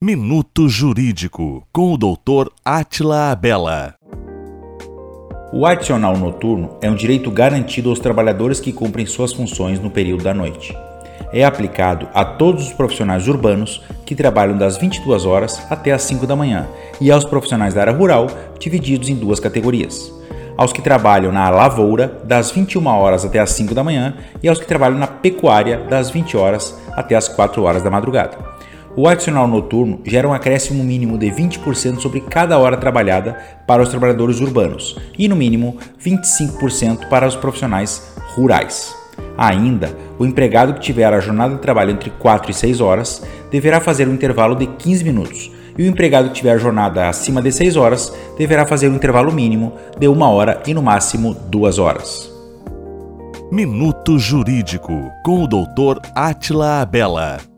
Minuto Jurídico, com o Dr. Atila Abela. O adicional noturno é um direito garantido aos trabalhadores que cumprem suas funções no período da noite. É aplicado a todos os profissionais urbanos que trabalham das 22 horas até as 5 da manhã e aos profissionais da área rural, divididos em duas categorias. Aos que trabalham na lavoura, das 21 horas até as 5 da manhã, e aos que trabalham na pecuária, das 20 horas até as 4 horas da madrugada. O adicional noturno gera um acréscimo mínimo de 20% sobre cada hora trabalhada para os trabalhadores urbanos e, no mínimo, 25% para os profissionais rurais. Ainda, o empregado que tiver a jornada de trabalho entre 4 e 6 horas deverá fazer um intervalo de 15 minutos, e o empregado que tiver a jornada acima de 6 horas deverá fazer um intervalo mínimo de 1 hora e no máximo 2 horas. Minuto Jurídico, com o Dr. Atila Abela.